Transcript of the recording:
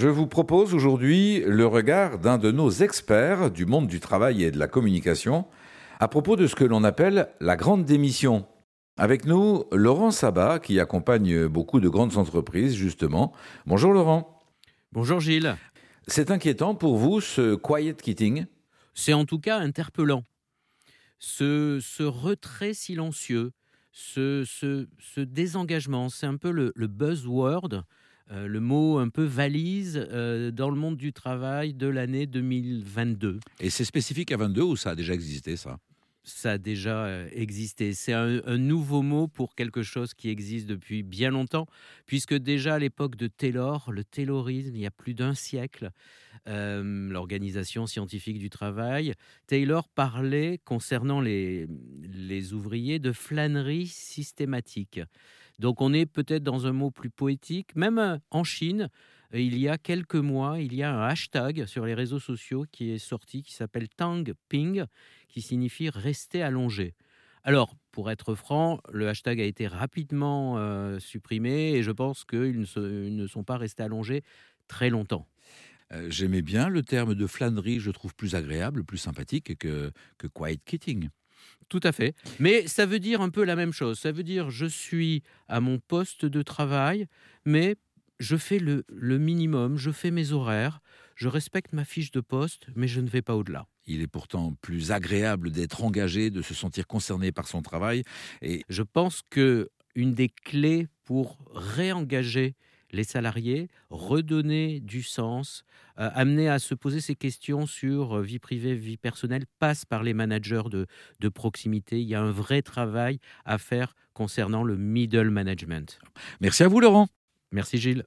Je vous propose aujourd'hui le regard d'un de nos experts du monde du travail et de la communication à propos de ce que l'on appelle la grande démission. Avec nous, Laurent Sabat, qui accompagne beaucoup de grandes entreprises, justement. Bonjour Laurent. Bonjour Gilles. C'est inquiétant pour vous, ce quiet quitting? C'est en tout cas interpellant. Ce, ce retrait silencieux, ce, ce, désengagement, c'est un peu le, buzzword, euh, le mot un peu valise euh, dans le monde du travail de l'année 2022. Et c'est spécifique à 22 ou ça a déjà existé ça? Ça a déjà euh, existé. C'est un, nouveau mot pour quelque chose qui existe depuis bien longtemps, puisque déjà à l'époque de Taylor, le Taylorisme, il y a plus d'un siècle, euh, l'organisation scientifique du travail, Taylor parlait concernant les, les ouvriers de flânerie systématique. Donc on est peut-être dans un mot plus poétique, même euh, en Chine il y a quelques mois, il y a un hashtag sur les réseaux sociaux qui est sorti qui s'appelle Tang Ping, qui signifie rester allongé. Alors, pour être franc, le hashtag a été rapidement euh, supprimé et je pense qu'ils ne, ne, sont pas restés allongés très longtemps. Euh, j'aimais bien le terme de flânerie, je trouve plus agréable, plus sympathique que, que quiet quitting. Tout à fait. Mais ça veut dire un peu la même chose. Ça veut dire je suis à mon poste de travail, mais je fais le, minimum, je fais mes horaires, je respecte ma fiche de poste, mais je ne vais pas au-delà. Il est pourtant plus agréable d'être engagé, de se sentir concerné par son travail. Et je pense que une des clés pour réengager les salariés, redonner du sens, euh, amener à se poser ces questions sur euh, vie privée, vie personnelle, passe par les managers de, de proximité. Il y a un vrai travail à faire concernant le middle management. Merci à vous, Laurent. Merci Gilles.